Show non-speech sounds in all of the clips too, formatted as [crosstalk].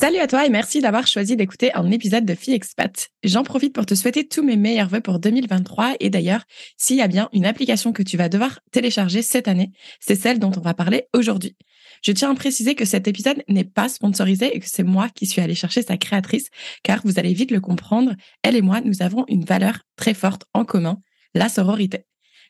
Salut à toi et merci d'avoir choisi d'écouter un épisode de Fille Expat. J'en profite pour te souhaiter tous mes meilleurs vœux pour 2023 et d'ailleurs, s'il y a bien une application que tu vas devoir télécharger cette année, c'est celle dont on va parler aujourd'hui. Je tiens à préciser que cet épisode n'est pas sponsorisé et que c'est moi qui suis allée chercher sa créatrice, car vous allez vite le comprendre, elle et moi, nous avons une valeur très forte en commun, la sororité.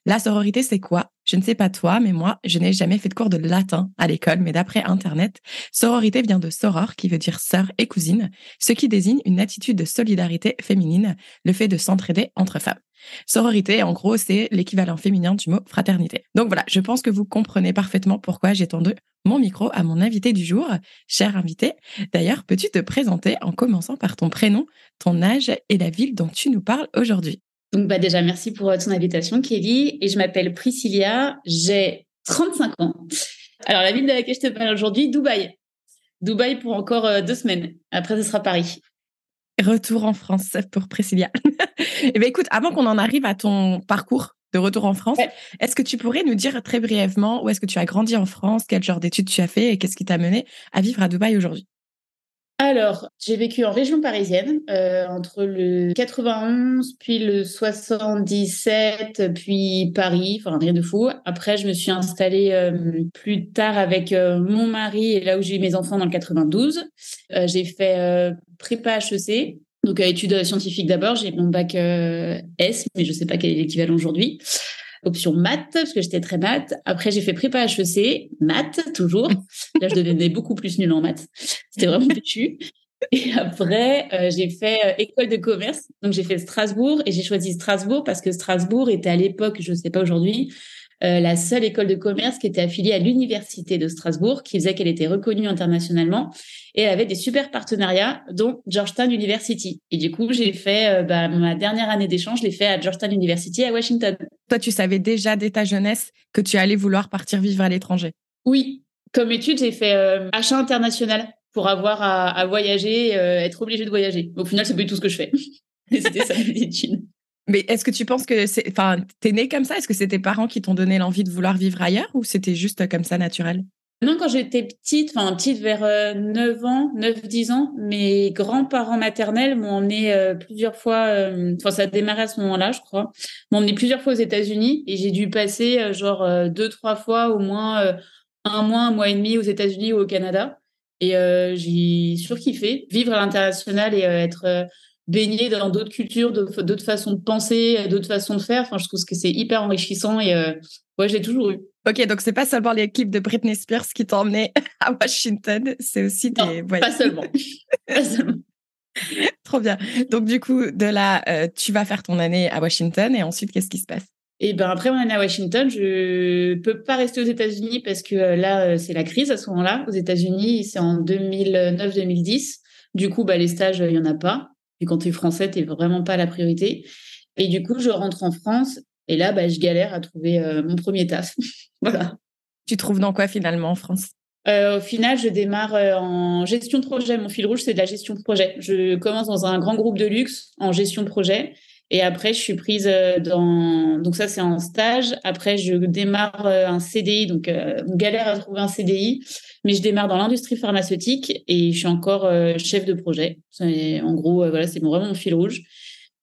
La sororité, c'est quoi? Je ne sais pas toi, mais moi, je n'ai jamais fait de cours de latin à l'école, mais d'après Internet, sororité vient de soror, qui veut dire sœur et cousine, ce qui désigne une attitude de solidarité féminine, le fait de s'entraider entre femmes. Sororité, en gros, c'est l'équivalent féminin du mot fraternité. Donc voilà, je pense que vous comprenez parfaitement pourquoi j'ai tendu mon micro à mon invité du jour. Cher invité, d'ailleurs, peux-tu te présenter en commençant par ton prénom, ton âge et la ville dont tu nous parles aujourd'hui? Donc bah déjà, merci pour euh, ton invitation, Kelly. Et je m'appelle Priscilla, j'ai 35 ans. Alors la ville de laquelle je te parle aujourd'hui, Dubaï. Dubaï pour encore euh, deux semaines. Après, ce sera Paris. Retour en France pour Priscilla. [laughs] eh bien, écoute, avant qu'on en arrive à ton parcours de retour en France, est-ce que tu pourrais nous dire très brièvement où est-ce que tu as grandi en France, quel genre d'études tu as fait et qu'est-ce qui t'a mené à vivre à Dubaï aujourd'hui? Alors, j'ai vécu en région parisienne euh, entre le 91, puis le 77, puis Paris, enfin rien de fou. Après, je me suis installée euh, plus tard avec euh, mon mari et là où j'ai eu mes enfants dans le 92. j'ai fait prépa HEC, donc études scientifiques d'abord. J'ai mon bac S, mais je ne sais pas quel est l'équivalent aujourd'hui option maths, parce que j'étais très maths. Après, j'ai fait prépa HEC, maths, toujours. Là, je devenais beaucoup plus nulle en maths. C'était vraiment péchu. Et après, euh, j'ai fait euh, école de commerce. Donc, j'ai fait Strasbourg et j'ai choisi Strasbourg parce que Strasbourg était à l'époque, je ne sais pas aujourd'hui, euh, la seule école de commerce qui était affiliée à l'université de Strasbourg, qui faisait qu'elle était reconnue internationalement et avait des super partenariats, dont Georgetown University. Et du coup, j'ai fait bah, ma dernière année d'échange, je l'ai fait à Georgetown University à Washington. Toi, tu savais déjà dès ta jeunesse que tu allais vouloir partir vivre à l'étranger. Oui, comme étude, j'ai fait euh, achat international pour avoir à, voyager, être obligé de voyager. Au final, c'est plus tout ce que je fais. [laughs] C'était ça [laughs] l'étude. Mais est-ce que tu penses que c'est, enfin, t'es né comme ça? Est-ce que c'est tes parents qui t'ont donné l'envie de vouloir vivre ailleurs ou c'était juste comme ça naturel? Non, quand j'étais petite, enfin petite vers 9 euh, ans, 9-10 ans, mes grands-parents maternels m'ont emmené euh, plusieurs fois, euh, enfin ça a démarré à ce moment-là, je crois, m'ont emmené plusieurs fois aux États-Unis et j'ai dû passer genre deux, trois fois au moins un mois, un mois et demi aux États-Unis ou au Canada. Et j'ai surkiffé vivre à l'international et être baigner dans d'autres cultures, d'autres façons de penser, d'autres façons de faire. Enfin, je trouve que c'est hyper enrichissant et euh, ouais, j'ai toujours eu. Ok, donc c'est pas seulement les clips de Britney Spears qui t'ont emmené [laughs] à Washington, c'est aussi des. Non, pas seulement. [laughs] pas seulement. Trop bien. Donc du coup, de là, euh, tu vas faire ton année à Washington et ensuite, qu'est-ce qui se passe? Et ben après mon année à Washington, je peux pas rester aux États-Unis parce que euh, là c'est la crise à ce moment-là. Aux États-Unis, c'est en 2009-2010. Du coup, bah les stages, il y en a pas. Et quand tu es français, tu vraiment pas la priorité. Et du coup, je rentre en France et là, bah, je galère à trouver euh, mon premier taf. [laughs] voilà. Tu trouves dans quoi finalement en France? Euh, Au final, je démarre euh, en gestion de projet. Mon fil rouge, c'est de la gestion de projet. Je commence dans un grand groupe de luxe en gestion de projet. Et après, je suis prise dans. Donc, ça, c'est en stage. Après, je démarre un CDI. Donc, on galère à trouver un CDI mais je démarre dans l'industrie pharmaceutique et je suis encore euh, chef de projet. En gros, euh, voilà, c'est vraiment mon fil rouge.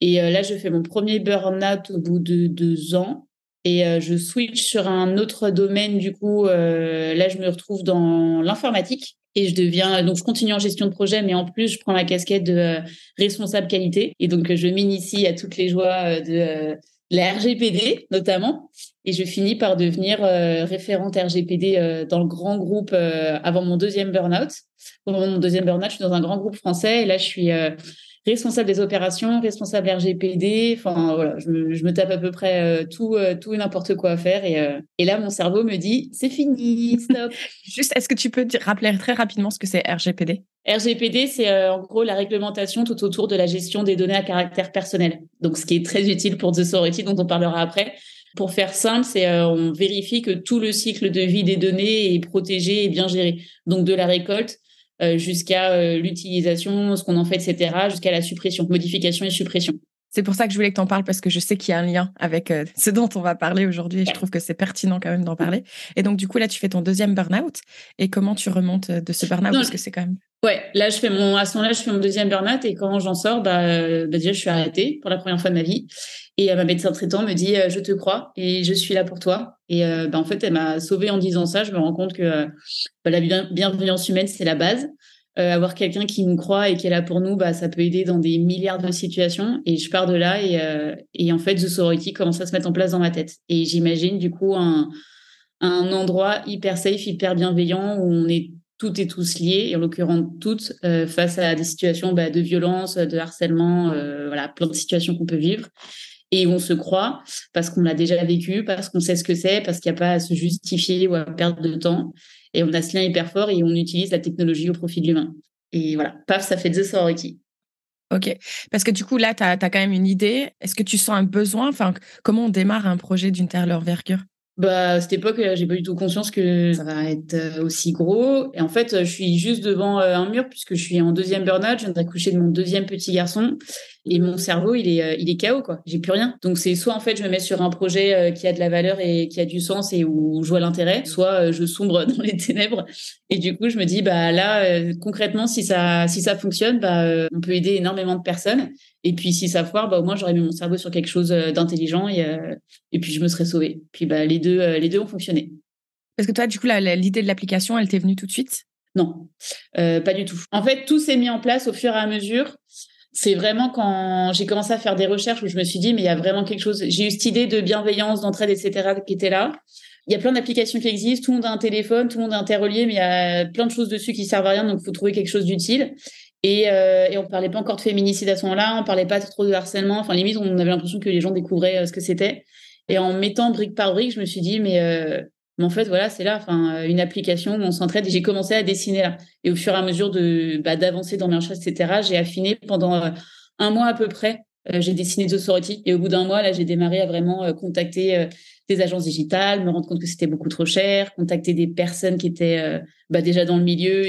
Et euh, là, je fais mon premier burn-out au bout de deux ans et je switch sur un autre domaine. Du coup, là, je me retrouve dans l'informatique et je deviens donc je continue en gestion de projet, mais en plus je prends la casquette de responsable qualité et donc je m'initie à toutes les joies de la RGPD notamment. Et je finis par devenir euh, référente RGPD euh, dans le grand groupe euh, avant mon deuxième burn-out. Avant mon deuxième burn-out, je suis dans un grand groupe français et là, je suis responsable des opérations, responsable RGPD. Enfin, voilà, je me, tape à peu près tout, tout et n'importe quoi à faire. Et, et, là, mon cerveau me dit, c'est fini, stop. [laughs] Juste, est-ce que tu peux rappeler très rapidement ce que c'est RGPD RGPD, c'est en gros la réglementation tout autour de la gestion des données à caractère personnel. Donc, ce qui est très utile pour The Sorority, dont on parlera après. Pour faire simple, c'est euh, on vérifie que tout le cycle de vie des données est protégé et bien géré. Donc de la récolte euh, jusqu'à euh, l'utilisation, ce qu'on en fait, etc., jusqu'à la suppression, modification et suppression. C'est pour ça que je voulais que tu en parles parce que je sais qu'il y a un lien avec ce dont on va parler aujourd'hui et je trouve que c'est pertinent quand même d'en parler. Et donc, du coup, là, tu fais ton deuxième burn-out. Et comment tu remontes de ce burn-out? Parce que c'est quand même. Ouais, là, je fais mon, à ce moment-là, je fais mon deuxième burn-out et quand j'en sors, bah, bah, déjà, je suis arrêtée pour la première fois de ma vie. Et euh, ma médecin traitant me dit euh, Je te crois et je suis là pour toi. Et euh, bah, en fait, elle m'a sauvée en disant ça. Je me rends compte que bah, la bienveillance humaine, c'est la base. Avoir quelqu'un qui nous croit et qui est là pour nous, bah, ça peut aider dans des milliards de situations. Et je pars de là et, et en fait, The Sorority commence à se mettre en place dans ma tête. Et j'imagine du coup un, un endroit hyper safe, hyper bienveillant où on est toutes et tous liés, et en l'occurrence toutes, face à des situations bah, de violence, de harcèlement, voilà, plein de situations qu'on peut vivre et on se croit parce qu'on l'a déjà vécu, parce qu'on sait ce que c'est, parce qu'il n'y a pas à se justifier ou à perdre de temps. Et on a ce lien hyper fort et on utilise la technologie au profit de l'humain. Et voilà, paf, ça fait The Sorority. Ok, parce que du coup, là, tu as, quand même une idée. Est-ce que tu sens un besoin? Enfin, Comment on démarre un projet d'une telle envergure bah, à cette époque, euh, j'ai pas du tout conscience que ça va être euh, aussi gros. Et en fait, euh, je suis juste devant un mur puisque je suis en deuxième burn-out. Je viens d'accoucher de mon deuxième petit garçon et mon cerveau, il est, il est KO, quoi. J'ai plus rien. Donc, c'est soit, en fait, je me mets sur un projet qui a de la valeur et qui a du sens et où je vois l'intérêt, soit je sombre [laughs] dans les ténèbres. Et du coup, je me dis, bah, là, concrètement, si ça, si ça fonctionne, bah, on peut aider énormément de personnes. Et puis, si ça foire, bah, au moins, j'aurais mis mon cerveau sur quelque chose d'intelligent et, et puis je me serais sauvée. Puis, bah, les deux, les deux ont fonctionné. Parce que toi, du coup, l'idée de l'application, elle t'est venue tout de suite? Non, pas du tout. En fait, tout s'est mis en place au fur et à mesure. C'est vraiment quand j'ai commencé à faire des recherches où je me suis dit, mais il y a vraiment quelque chose. J'ai eu cette idée de bienveillance, d'entraide, etc., qui était là. Il y a plein d'applications qui existent, tout le monde a un téléphone, tout le monde est interrelié, mais il y a plein de choses dessus qui servent à rien, donc il faut trouver quelque chose d'utile. Et, euh, et on parlait pas encore de féminicide à ce moment-là, on parlait pas trop de harcèlement. Enfin, limite, on avait l'impression que les gens découvraient euh, ce que c'était. Et en mettant brique par brique, je me suis dit, mais, euh, mais en fait, voilà, c'est là, enfin, une application où on s'entraide. Et j'ai commencé à dessiner là. Et au fur et à mesure de bah, d'avancer dans mes recherches, etc., j'ai affiné pendant euh, un mois à peu près. Euh, j'ai dessiné The Sorority. Et au bout d'un mois, là, j'ai démarré à vraiment contacter des agences digitales, me rendre compte que c'était beaucoup trop cher, contacter des personnes qui étaient bah, déjà dans le milieu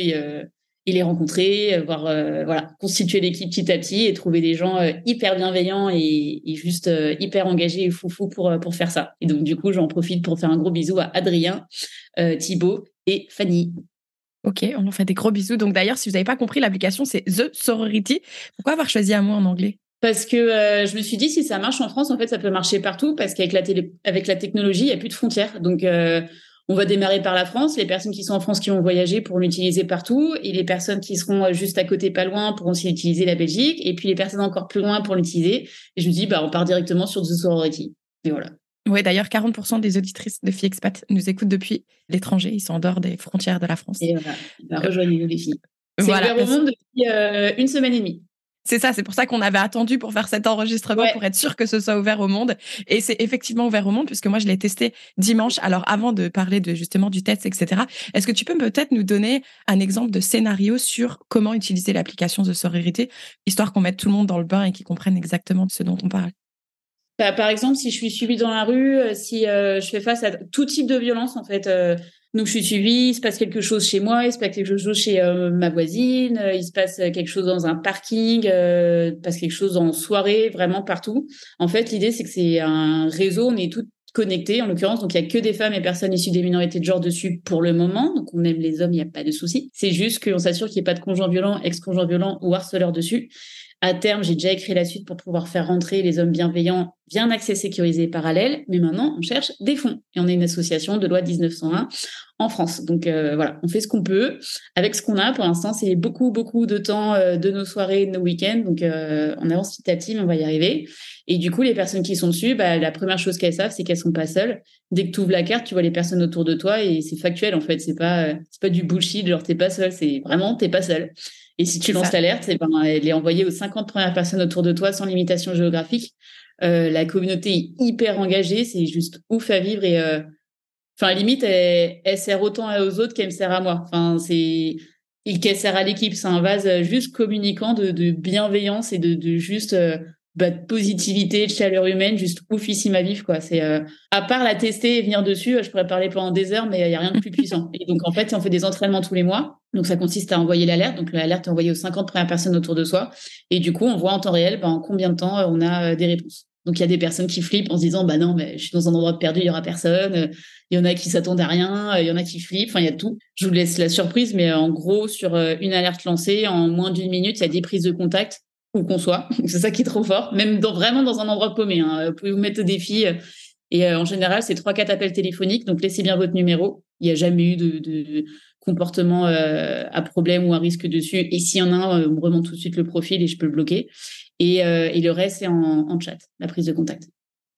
et les rencontrer, euh, voir euh, voilà constituer l'équipe petit à petit et trouver des gens euh, hyper bienveillants et, juste hyper engagés et foufou pour pour faire ça. Et donc du coup, j'en profite pour faire un gros bisou à Adrien, Thibaut et Fanny. Ok, on en fait des gros bisous. Donc d'ailleurs, si vous n'avez pas compris, l'application c'est The Sorority. Pourquoi avoir choisi un mot en anglais? Parce que je me suis dit si ça marche en France, en fait, ça peut marcher partout parce qu'avec la télé, avec la technologie, il n'y a plus de frontières. Donc on va démarrer par la France. Les personnes qui sont en France qui vont voyager pourront l'utiliser partout. Et les personnes qui seront euh, juste à côté, pas loin, pourront aussi utiliser la Belgique. Et puis les personnes encore plus loin pour l'utiliser. Et je me dis, bah, on part directement sur The Sorority. Et voilà. Oui, d'ailleurs, 40% des auditrices de filles expat nous écoutent depuis l'étranger. Ils sont en dehors des frontières de la France. Et voilà, bah, rejoignez-nous les filles. C'est voilà. ouvert au monde depuis euh, une semaine et demie. C'est ça, c'est pour ça qu'on avait attendu pour faire cet enregistrement, pour être sûr que ce soit ouvert au monde. Et c'est effectivement ouvert au monde, puisque moi, je l'ai testé dimanche. Alors, avant de parler de justement du test, etc., est-ce que tu peux peut-être nous donner un exemple de scénario sur comment utiliser l'application de sororité, histoire qu'on mette tout le monde dans le bain et qu'ils comprennent exactement de ce dont on parle? Bah, par exemple, si je suis suivie dans la rue, euh, si euh, je fais face à tout type de violence, en fait, euh, donc je suis suivie, il se passe quelque chose chez moi, il se passe quelque chose chez euh, ma voisine, euh, il se passe quelque chose dans un parking, euh, il se passe quelque chose en soirée, vraiment partout. En fait, l'idée c'est que c'est un réseau, on est toutes connectés en l'occurrence, donc il y a que des femmes et personnes issues des minorités de genre dessus pour le moment. Donc on aime les hommes, il n'y a pas de souci. C'est juste qu'on s'assure qu'il n'y ait pas de conjoint violent, ex-conjoint violent ou harceleur dessus. À terme, j'ai déjà écrit la suite pour pouvoir faire rentrer les hommes bienveillants via un accès sécurisé parallèle. Mais maintenant, on cherche des fonds. Et on est une association de loi 1901 en France. Donc euh, voilà, on fait ce qu'on peut avec ce qu'on a. Pour l'instant, c'est beaucoup, beaucoup de temps euh, de nos soirées, de nos week-ends. Donc euh, on avance petit à petit, mais on va y arriver. Et du coup, les personnes qui sont dessus, bah, la première chose qu'elles savent, c'est qu'elles sont pas seules. Dès que tu ouvres la carte, tu vois les personnes autour de toi et c'est factuel en fait. C'est pas, c'est pas du bullshit, genre t'es pas seul. C'est vraiment t'es pas seul. Et si tu lances l'alerte, eh ben, elle est envoyée aux 50 premières personnes autour de toi sans limitation géographique. Euh, la communauté est hyper engagée, c'est juste ouf à vivre et euh, enfin limite elle, elle, sert autant aux autres qu'elle me sert à moi. Enfin c'est qu'elle sert à l'équipe, c'est un vase juste communicant de, de bienveillance et de, de juste euh, bah, de positivité, de chaleur humaine, juste oufissime à vivre quoi. C'est euh, à part la tester et venir dessus, je pourrais parler pendant des heures, mais il y a rien de plus puissant. Et donc en fait, on fait des entraînements tous les mois. Donc ça consiste à envoyer l'alerte. Donc l'alerte est envoyée aux 50 premières personnes autour de soi, et du coup on voit en temps réel bah, en combien de temps euh, on a euh, des réponses. Donc il y a des personnes qui flippent en se disant bah non mais je suis dans un endroit perdu, il y aura personne. Il y en a qui s'attendent à rien, il y en a qui flippent. Enfin il y a tout. Je vous laisse la surprise, mais en gros sur une alerte lancée en moins d'une minute, il y a des prises de contact où qu'on soit. [laughs] c'est ça qui est trop fort. Même dans, vraiment dans un endroit paumé. Hein. Vous pouvez vous mettre au défi. Et euh, en général, c'est trois, quatre appels téléphoniques. Donc, laissez bien votre numéro. Il n'y a jamais eu de, comportement euh, à problème ou à risque dessus. Et s'il y en a un, euh, on remonte tout de suite le profil et je peux le bloquer. Et, et le reste, c'est en chat, la prise de contact.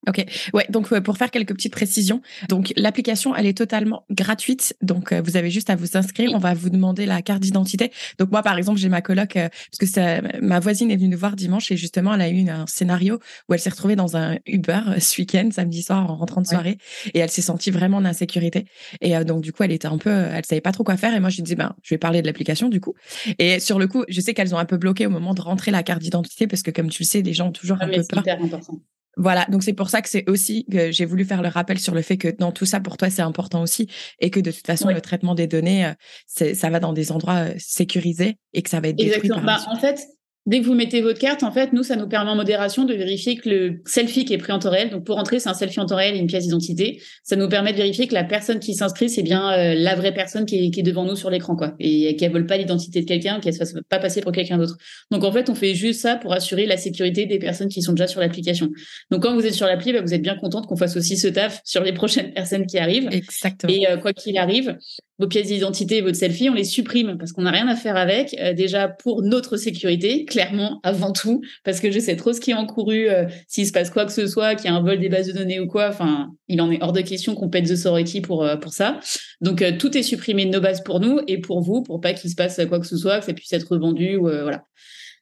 Ok, ouais. Donc pour faire quelques petites précisions, donc l'application elle est totalement gratuite, donc euh, vous avez juste à vous inscrire. On va vous demander la carte d'identité. Donc moi par exemple j'ai ma coloc euh, parce que ça, ma voisine est venue nous voir dimanche et justement elle a eu un scénario où elle s'est retrouvée dans un Uber euh, ce week-end samedi soir en rentrant de soirée et elle s'est sentie vraiment en insécurité et donc du coup elle était un peu, elle savait pas trop quoi faire et moi je lui dis ben je vais parler de l'application du coup et sur le coup je sais qu'elles ont un peu bloqué au moment de rentrer la carte d'identité parce que comme tu le sais les gens ont toujours ah, un peu peur. Important. Voilà, donc c'est pour ça que c'est aussi que j'ai voulu faire le rappel sur le fait que dans tout ça pour toi c'est important aussi et que de toute façon le traitement des données euh, ça va dans des endroits euh, sécurisés et que ça va être détruit Exactement. Par bah, en fait, Dès que vous mettez votre carte, en fait, nous, ça nous permet en modération de vérifier que le selfie qui est pris en temps réel, donc pour entrer, c'est un selfie en temps réel et une pièce d'identité. Ça nous permet de vérifier que la personne qui s'inscrit, c'est bien euh, la vraie personne qui est, qui est, devant nous sur l'écran, quoi, et qu'elle vole pas l'identité de quelqu'un, qu'elle se fasse pas passer pour quelqu'un d'autre. Donc en fait, on fait juste ça pour assurer la sécurité des personnes qui sont déjà sur l'application. Donc quand vous êtes sur l'appli, bah, vous êtes bien contente qu'on fasse aussi ce taf sur les [laughs] prochaines personnes qui arrivent. Exactement. Et euh, quoi qu'il arrive, vos pièces d'identité et votre selfie, on les supprime parce qu'on n'a rien à faire avec. Euh, déjà pour notre sécurité, clairement, avant tout, parce que je sais trop ce qui est encouru euh, s'il se passe quoi que ce soit, qu'il y a un vol des bases de données ou quoi. Enfin, il en est hors de question qu'on pète The Sorority pour, euh, pour ça. Donc, tout est supprimé de nos bases pour nous et pour vous, pour pas qu'il se passe quoi que ce soit, que ça puisse être revendu ou voilà.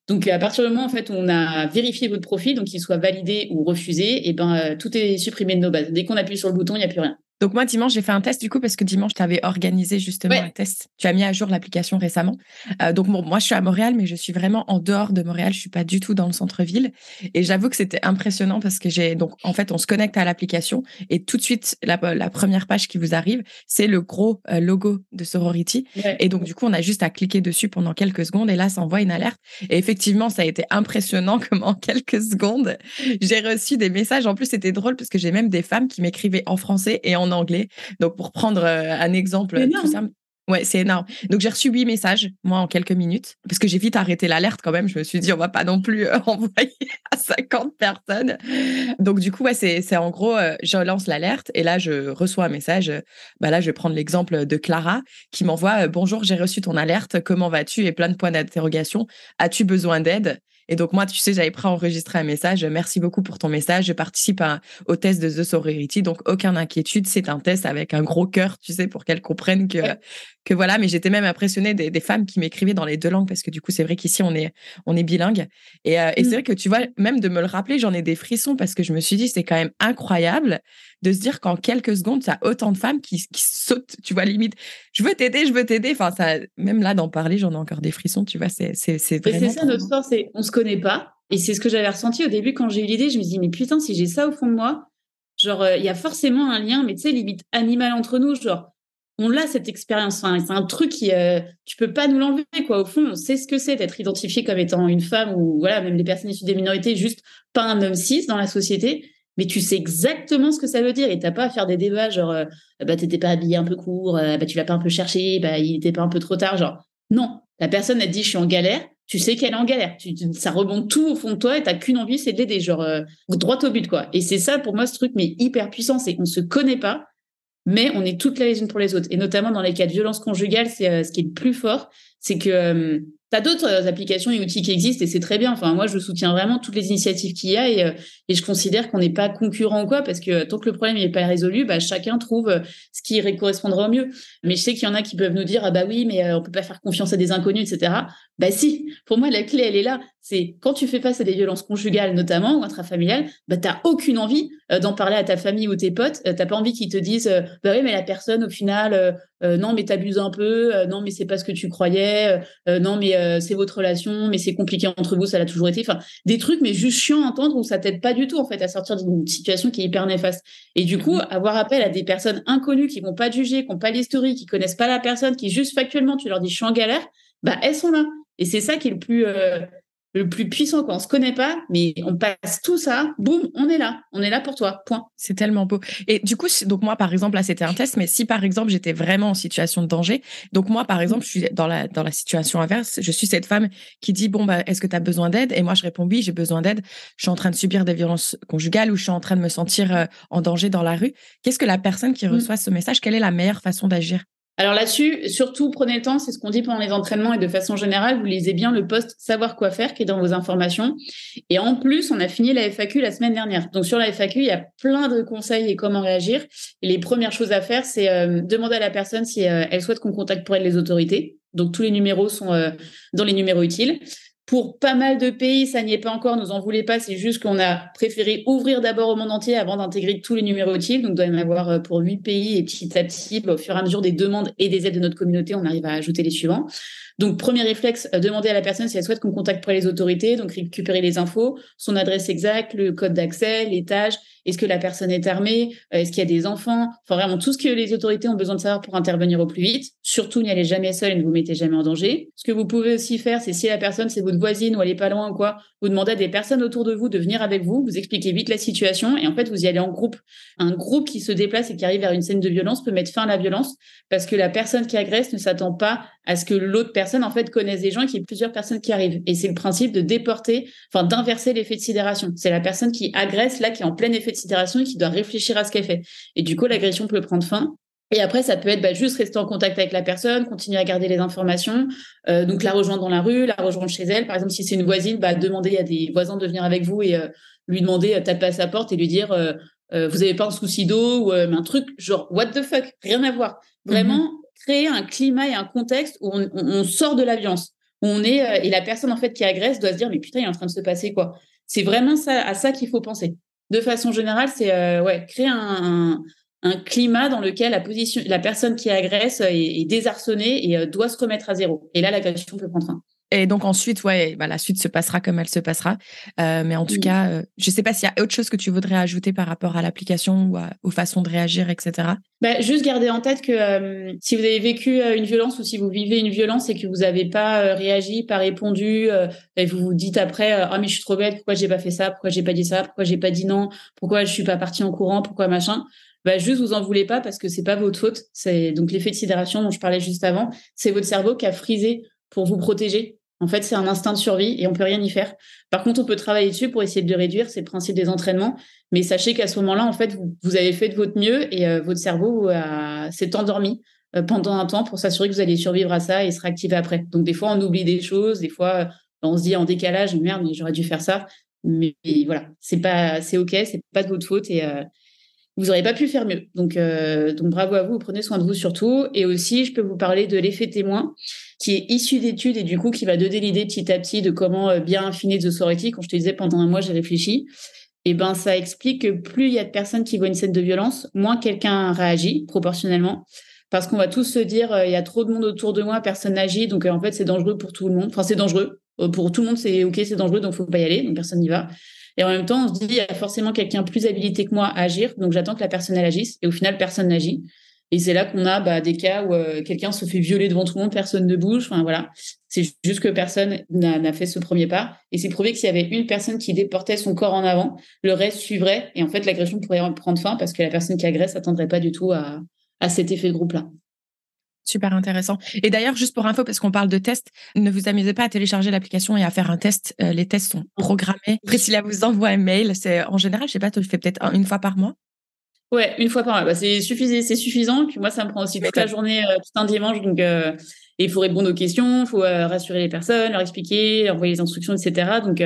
Donc, à partir du moment en fait, où on a vérifié votre profil, donc qu'il soit validé ou refusé, et eh ben, tout est supprimé de nos bases. Dès qu'on appuie sur le bouton, il n'y a plus rien. Donc moi dimanche j'ai fait un test du coup parce que dimanche tu avais organisé justement un test. Tu as mis à jour l'application récemment. Euh, donc bon, moi je suis à Montréal mais je suis vraiment en dehors de Montréal. Je suis pas du tout dans le centre-ville et j'avoue que c'était impressionnant parce que j'ai donc en fait on se connecte à l'application et tout de suite la, la première page qui vous arrive c'est le gros euh, logo de Sorority et donc du coup on a juste à cliquer dessus pendant quelques secondes et là ça envoie une alerte et effectivement ça a été impressionnant [laughs] comme en quelques secondes j'ai reçu des messages. En plus c'était drôle parce que j'ai même des femmes qui m'écrivaient en français et en anglais. Donc, pour prendre euh, un exemple tout simple. Ouais, c'est énorme. Donc j'ai reçu huit messages, moi, en quelques minutes, parce que j'ai vite arrêté l'alerte quand même. Je me suis dit, on va pas non plus euh, [laughs] envoyer à 50 personnes. Donc du coup, ouais, c'est, en gros, euh, je lance l'alerte et là, je reçois un message. Bah là, je vais prendre l'exemple de Clara qui m'envoie Bonjour, j'ai reçu ton alerte. Comment vas-tu? Et plein de points d'interrogation. As-tu besoin d'aide? Et donc, moi, tu sais, j'avais préenregistré un message. Merci beaucoup pour ton message. Je participe au test de The Sorority. Donc, aucune inquiétude. C'est un test avec un gros cœur, tu sais, pour qu'elles comprennent que, que voilà. Mais j'étais même impressionnée des, des femmes qui m'écrivaient dans les deux langues parce que du coup, c'est vrai qu'ici, on est, on est bilingue. Et, euh, et c'est mmh. vrai que tu vois, même de me le rappeler, j'en ai des frissons parce que je me suis dit, c'est quand même incroyable de se dire qu'en quelques secondes, tu as autant de femmes qui, qui sautent, tu vois, limite, je veux t'aider, je veux t'aider. Enfin, ça, même là, d'en parler, j'en ai encore des frissons, tu vois, c'est, c'est, c'est vraiment. c'est ça notre force, c'est on se connaît pas. Et c'est ce que j'avais ressenti au début quand j'ai eu l'idée. Je me dis, mais putain, si j'ai ça au fond de moi, genre, euh, il y a forcément un lien, mais tu sais, limite animal entre nous, genre, on a cette expérience. Enfin, c'est un truc qui, euh, tu peux pas nous l'enlever, quoi. Au fond, on sait ce que c'est d'être identifié comme étant une femme ou, voilà, même les personnes issues des minorités, juste pas un homme cis dans la société mais tu sais exactement ce que ça veut dire et t'as pas à faire des débats genre euh, bah t'étais pas habillé un peu court, euh, bah tu l'as pas un peu cherché, bah il était pas un peu trop tard, genre non, la personne a dit je suis en galère, tu sais qu'elle est en galère. ça remonte tout au fond de toi et t'as qu'une envie, c'est de l'aider, genre euh, droit au but, quoi. Et c'est ça pour moi ce truc, mais hyper puissant, c'est qu'on se connaît pas, mais on est toutes là les unes pour les autres. Et notamment dans les cas de violence conjugale, c'est euh, ce qui est le plus fort, c'est que euh, tu as d'autres euh, applications et outils qui existent et c'est très bien. Enfin, moi, je soutiens vraiment toutes les initiatives qu'il y a et, et je considère qu'on n'est pas concurrent ou quoi parce que tant que le problème n'est pas résolu, bah, chacun trouve ce qui correspondra au mieux. Mais je sais qu'il y en a qui peuvent nous dire ah bah oui, mais on peut pas faire confiance à des inconnus, etc. Bah si. Pour moi, la clé, elle est là. C'est quand tu fais face à des violences conjugales notamment ou intrafamiliales, bah t'as aucune envie d'en parler à ta famille ou tes potes. t'as pas envie qu'ils te disent bah oui, mais la personne au final euh, non mais t'abuses un peu, euh, non mais c'est pas ce que tu croyais, euh, non mais c'est votre relation, mais c'est compliqué entre vous, ça l'a toujours été. Enfin, des trucs mais juste chiant à entendre où ça t'aide pas du tout en fait à sortir d'une situation qui est hyper néfaste. Et du coup, avoir appel à des personnes inconnues qui vont pas te juger, qui ont pas l'historique, qui connaissent pas la personne, qui juste factuellement tu leur dis je suis en galère, bah elles sont là. Et c'est ça qui est le plus le plus puissant quand on se connaît pas, mais on passe tout ça, boum, on est là, on est là pour toi, point. C'est tellement beau. Et du coup, donc moi, par exemple, là, c'était un test, mais si par exemple, j'étais vraiment en situation de danger, donc moi, par exemple, je suis dans la, dans la situation inverse, je suis cette femme qui dit, bon, bah, est-ce que tu as besoin d'aide? Et moi, je réponds, oui, j'ai besoin d'aide. Je suis en train de subir des violences conjugales ou je suis en train de me sentir euh, en danger dans la rue. Qu'est-ce que la personne qui mmh. reçoit ce message, quelle est la meilleure façon d'agir? Alors là-dessus, surtout prenez le temps, c'est ce qu'on dit pendant les entraînements et de façon générale, vous lisez bien le poste savoir quoi faire qui est dans vos informations. Et en plus, on a fini la FAQ la semaine dernière. Donc sur la FAQ, il y a plein de conseils et comment réagir. Et les premières choses à faire, c'est euh, demander à la personne si euh, elle souhaite qu'on contacte pour elle les autorités. Donc tous les numéros sont euh, dans les numéros utiles. Pour pas mal de pays, ça n'y est pas encore, nous en voulez pas, c'est juste qu'on a préféré ouvrir d'abord au monde entier avant d'intégrer tous les numéros utiles. Donc, il doit y en avoir euh, pour huit pays et petit à petit, au fur et à mesure des demandes et des aides de notre communauté, on arrive à ajouter les suivants. Donc, premier réflexe, euh, demander à la personne si elle souhaite qu'on contacte pour les autorités, donc récupérer les infos, son adresse exacte, le code d'accès, l'étage, est-ce que la personne est armée, euh, est-ce qu'il y a des enfants, enfin vraiment tout ce que les autorités ont besoin de savoir pour intervenir au plus vite. Surtout, n'y allez jamais seul et ne vous mettez jamais en danger. Ce que vous pouvez aussi faire, c'est si la personne, c'est votre voisine ou elle est pas loin ou quoi, vous demandez à des personnes autour de vous de venir avec vous, vous expliquez vite la situation et en fait, vous y allez en groupe. Un groupe qui se déplace et qui arrive vers une scène de violence peut mettre fin à la violence parce que la personne qui agresse ne s'attend pas à ce que l'autre personne en fait connaisse des gens et qu'il y ait plusieurs personnes qui arrivent. Et c'est le principe de déporter, enfin d'inverser l'effet de sidération. C'est la personne qui agresse là qui est en plein effet de sidération et qui doit réfléchir à ce qu'elle fait. Et du coup, l'agression peut prendre fin. Et après, ça peut être bah, juste rester en contact avec la personne, continuer à garder les informations, euh, donc la rejoindre dans la rue, la rejoindre chez elle. Par exemple, si c'est une voisine, bah, demander à des voisins de venir avec vous et euh, lui demander, euh, taper à sa porte et lui dire, vous avez pas un souci d'eau ou un truc? Genre what the fuck, rien à voir. Vraiment, mm-hmm créer un climat et un contexte où on, sort de la violence. on est euh, et la personne en fait qui agresse doit se dire mais putain il est en train de se passer quoi. C'est vraiment ça à ça qu'il faut penser. De façon générale, c'est euh, ouais créer un, climat dans lequel la position la personne qui agresse est, désarçonnée et euh, doit se remettre à zéro. Et là l'agression peut prendre fin. Et donc ensuite, ouais, bah, la suite se passera comme elle se passera. Euh, mais en tout cas, euh, je ne sais pas s'il y a autre chose que tu voudrais ajouter par rapport à l'application ou aux façons de réagir, etc. Bah, juste garder en tête que euh, si vous avez vécu une violence ou si vous vivez une violence et que vous n'avez pas réagi, pas répondu, et vous vous dites après, ah mais je suis trop bête, pourquoi j'ai pas fait ça, pourquoi j'ai pas dit ça, pourquoi j'ai pas dit non, pourquoi je suis pas partie en courant, pourquoi machin. Bah, juste vous en voulez pas parce que c'est pas votre faute. C'est donc l'effet de sidération dont je parlais juste avant. C'est votre cerveau qui a frisé pour vous protéger en fait, c'est un instinct de survie et on peut rien y faire. Par contre, on peut travailler dessus pour essayer de le réduire. C'est le principe des entraînements. Mais sachez qu'à ce moment-là, en fait, vous, avez fait de votre mieux et euh, votre cerveau s'est endormi euh, pendant un temps pour s'assurer que vous allez survivre à ça et se réactiver après. Donc, des fois, on oublie des choses. Des fois, euh, on se dit en décalage, merde, j'aurais dû faire ça. Mais, voilà, c'est pas, c'est ok, c'est pas de votre faute et vous n'auriez pas pu faire mieux. Donc, donc bravo à vous. Prenez soin de vous surtout. Et aussi, je peux vous parler de l'effet témoin qui est issu d'études et du coup qui va donner l'idée petit à petit de comment euh, bien affiner The Sorority. Quand je te disais pendant un mois, j'ai réfléchi. Et eh ben, ça explique que plus il y a de personnes qui voient une scène de violence, moins quelqu'un réagit proportionnellement. Parce qu'on va tous se dire, euh, il y a trop de monde autour de moi, personne n'agit, donc euh, en fait, c'est dangereux pour tout le monde. Enfin, c'est dangereux. Pour tout le monde, c'est OK, c'est dangereux, donc faut pas y aller, donc personne n'y va. Et en même temps, on se dit, il y a forcément quelqu'un plus habilité que moi à agir, donc j'attends que la personne agisse. Et au final, personne n'agit. Et c'est là qu'on a bah, des cas où euh, quelqu'un se fait violer devant tout le monde, personne ne bouge. Enfin voilà, c'est juste que personne n'a fait ce premier pas. Et c'est prouvé que s'il y avait une personne qui déportait son corps en avant, le reste suivrait. Et en fait, l'agression pourrait prendre fin parce que la personne qui agresse n'attendrait pas du tout à, à cet effet de groupe-là. Super intéressant. Et d'ailleurs, juste pour info, parce qu'on parle de tests, ne vous amusez pas à télécharger l'application et à faire un test. Euh, les tests sont programmés. Priscilla vous envoie un mail. C'est en général, je sais pas, tu le fais peut-être une fois par mois? Ouais, une fois par mois. Bah, c'est suffisant, c'est suffisant. Puis moi, ça me prend aussi toute la journée, euh, tout un dimanche. Donc, euh, il faut répondre aux questions, il faut rassurer les personnes, leur expliquer, envoyer les instructions, etc. Donc,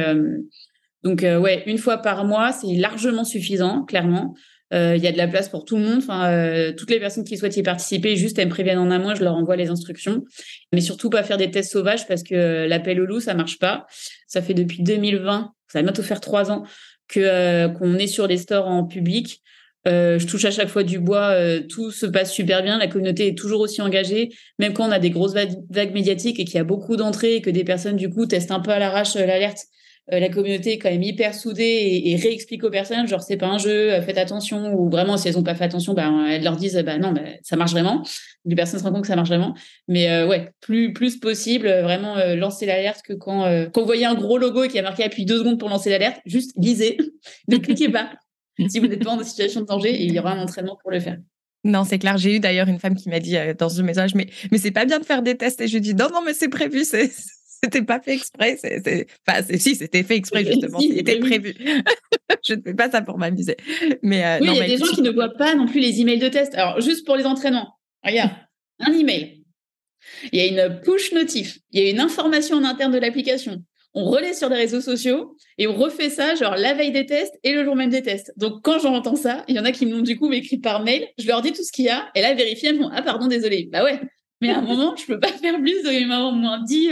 donc ouais, une fois par mois, c'est largement suffisant, clairement. Euh, il y a de la place pour tout le monde. Enfin, euh, toutes les personnes qui souhaitent y participer, juste elles me préviennent en amont, je leur envoie les instructions. Mais surtout pas faire des tests sauvages parce que euh, l'appel au loup, ça marche pas. Ça fait depuis 2020, ça va bientôt faire trois ans que qu'on est sur les stores en public. Je touche à chaque fois du bois, tout se passe super bien, la communauté est toujours aussi engagée, même quand on a des grosses vagues médiatiques et qu'il y a beaucoup d'entrées et que des personnes du coup testent un peu à l'arrache l'alerte euh, la communauté est quand même hyper soudée et, réexplique aux personnes, genre c'est pas un jeu, euh, faites attention, ou vraiment si elles ont pas fait attention, ben elles leur disent bah non, ben, ça marche vraiment. Les personnes se rendent compte que ça marche vraiment. Mais euh, ouais, plus plus possible, vraiment lancer l'alerte que quand quand vous voyez un gros logo qui a marqué appuie deux secondes pour lancer l'alerte, juste lisez, [laughs] ne cliquez pas. [laughs] si vous n'êtes pas en situation de danger, et il y aura un entraînement pour le faire. Non, c'est clair. J'ai eu d'ailleurs une femme qui m'a dit dans un message, mais, mais c'est pas bien de faire des tests. Et je lui dis, non, non, mais c'est prévu, [laughs] c'était pas fait exprès. C'est, enfin, si, c'était fait exprès [laughs] justement. C'était prévu. je ne fais pas ça pour m'amuser. Mais euh, oui, il y a des gens qui ne voient pas non plus les emails de test. Alors, juste pour les entraînements, regarde, un email. Il y a une push notif. Il y a une information en interne de l'application. On relaie sur des réseaux sociaux et on refait ça, genre la veille des tests et le jour même des tests. Donc, quand j'entends ça, il y en a qui m'ont du coup écrit par mail. Je leur dis tout ce qu'il y a et là, vérifient, elles font Ah, pardon, désolé. Bah ouais. Mais à un moment, je peux pas faire plus. Il m'a au moins dit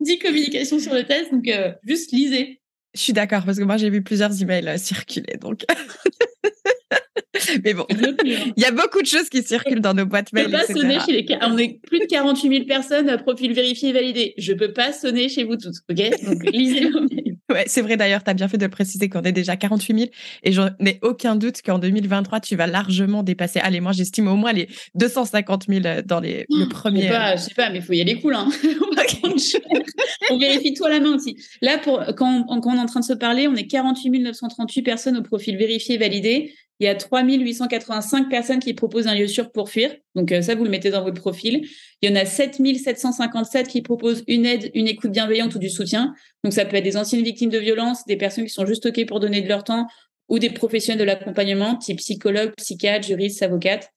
10 communications sur le test, donc euh, juste lisez. Je suis d'accord, parce que moi, j'ai vu plusieurs emails euh, circuler, donc. [laughs] Mais bon, [laughs] il y a beaucoup de choses qui circulent dans nos boîtes mail. Je peux pas sonner chez les. On est plus de 48 000 personnes, à profil vérifié et validé. Je peux pas sonner chez vous toutes, ok? Donc [laughs] lisez le. Ouais, c'est vrai d'ailleurs, tu as bien fait de préciser qu'on est déjà 48 000 et j'en ai aucun doute qu'en 2023, tu vas largement dépasser. Allez, moi, j'estime au moins les 250 000 dans les, le premier. Je sais pas, je sais pas mais il faut y aller cool. Hein. [laughs] on vérifie tout à la main aussi. Là, pour, quand, quand on est en train de se parler, on est 48 938 personnes au profil vérifié et validé. Il y a 3885 personnes qui proposent un lieu sûr pour fuir. Donc euh, ça, vous le mettez dans votre profil. Il y en a 7757 qui proposent une aide, une écoute bienveillante ou du soutien. Donc ça peut être des anciennes victimes de violence, des personnes qui sont juste OK pour donner de leur temps ou des professionnels de l'accompagnement, type psychologue, psychiatre, juriste, avocate.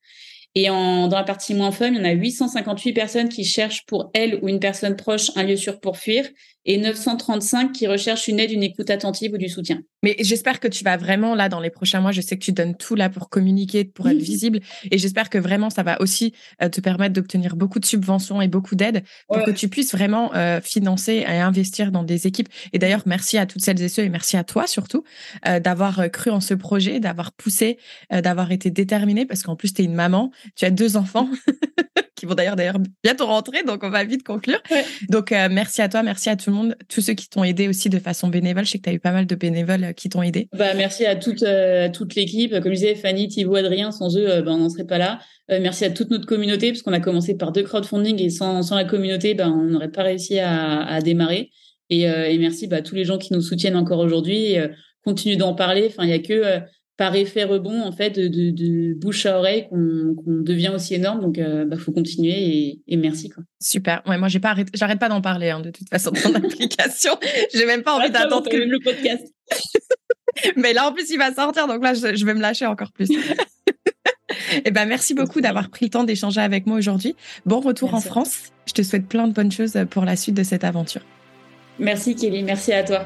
Et dans la partie moins fun, il y en a 858 personnes qui cherchent pour elle ou une personne proche un lieu sûr pour fuir et 935 qui recherchent une aide, une écoute attentive ou du soutien. Mais j'espère que tu vas vraiment, là, dans les prochains mois, je sais que tu donnes tout là pour communiquer, pour être [laughs] visible. Et j'espère que vraiment, ça va aussi euh, te permettre d'obtenir beaucoup de subventions et beaucoup d'aides pour que tu puisses vraiment euh, financer et investir dans des équipes. Et d'ailleurs, merci à toutes celles et ceux et merci à toi surtout euh, d'avoir cru en ce projet, d'avoir poussé, d'avoir été déterminé parce qu'en plus, tu es une maman, tu as deux enfants. [laughs] [laughs] qui vont d'ailleurs d'ailleurs bientôt rentrer, donc on va vite conclure. Donc merci à toi, merci à tout le monde, tous ceux qui t'ont aidé aussi de façon bénévole. Je sais que tu as eu pas mal de bénévoles qui t'ont aidé. Bah, merci à toute, euh, l'équipe. Comme je disais, Fanny, Thibaut, Adrien, sans eux, euh, bah, on n'en serait pas là. Euh, merci à toute notre communauté, parce qu'on a commencé par deux crowdfunding et sans, la communauté, bah, on n'aurait pas réussi à, démarrer. Et, merci à tous les gens qui nous soutiennent encore aujourd'hui. continue d'en parler. Enfin, il n'y a que par effet rebond en fait de, de, bouche à oreille qu'on devient aussi énorme donc il bah, faut continuer et, merci quoi super ouais moi j'ai pas j'arrête pas d'en parler hein, de toute façon dans ton [laughs] application j'ai même pas envie d'attendre que le podcast [laughs] Mais là, en plus, il va sortir, donc là, je, vais me lâcher encore plus. [laughs] Eh ben, merci beaucoup d'avoir pris le temps d'échanger avec moi aujourd'hui. Bon retour en France. Je te souhaite plein de bonnes choses pour la suite de cette aventure. Merci Kelly, merci à toi.